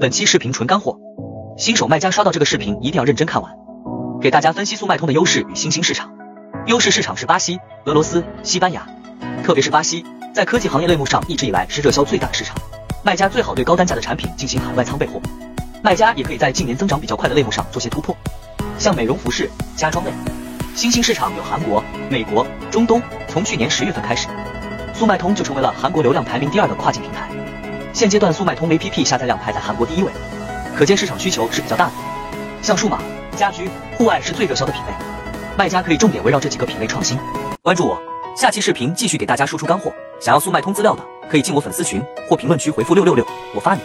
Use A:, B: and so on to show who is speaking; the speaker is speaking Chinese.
A: 本期视频纯干货，新手卖家刷到这个视频一定要认真看完，给大家分析速卖通的优势与新兴市场。优势市场是巴西、俄罗斯、西班牙，特别是巴西，在科技行业类目上一直以来是热销最大的市场，卖家最好对高单价的产品进行海外仓备货。卖家也可以在近年增长比较快的类目上做些突破，像美容服饰、家装类。新兴市场有韩国、美国、中东。从去年十月份开始，速卖通就成为了韩国流量排名第二的跨境平台。现阶段速卖通 APP 下载量排在韩国第一位，可见市场需求是比较大的。像数码、家居、户外是最热销的品类，卖家可以重点围绕这几个品类创新。关注我，下期视频继续给大家输出干货。想要速卖通资料的，可以进我粉丝群或评论区回复六六六，我发你。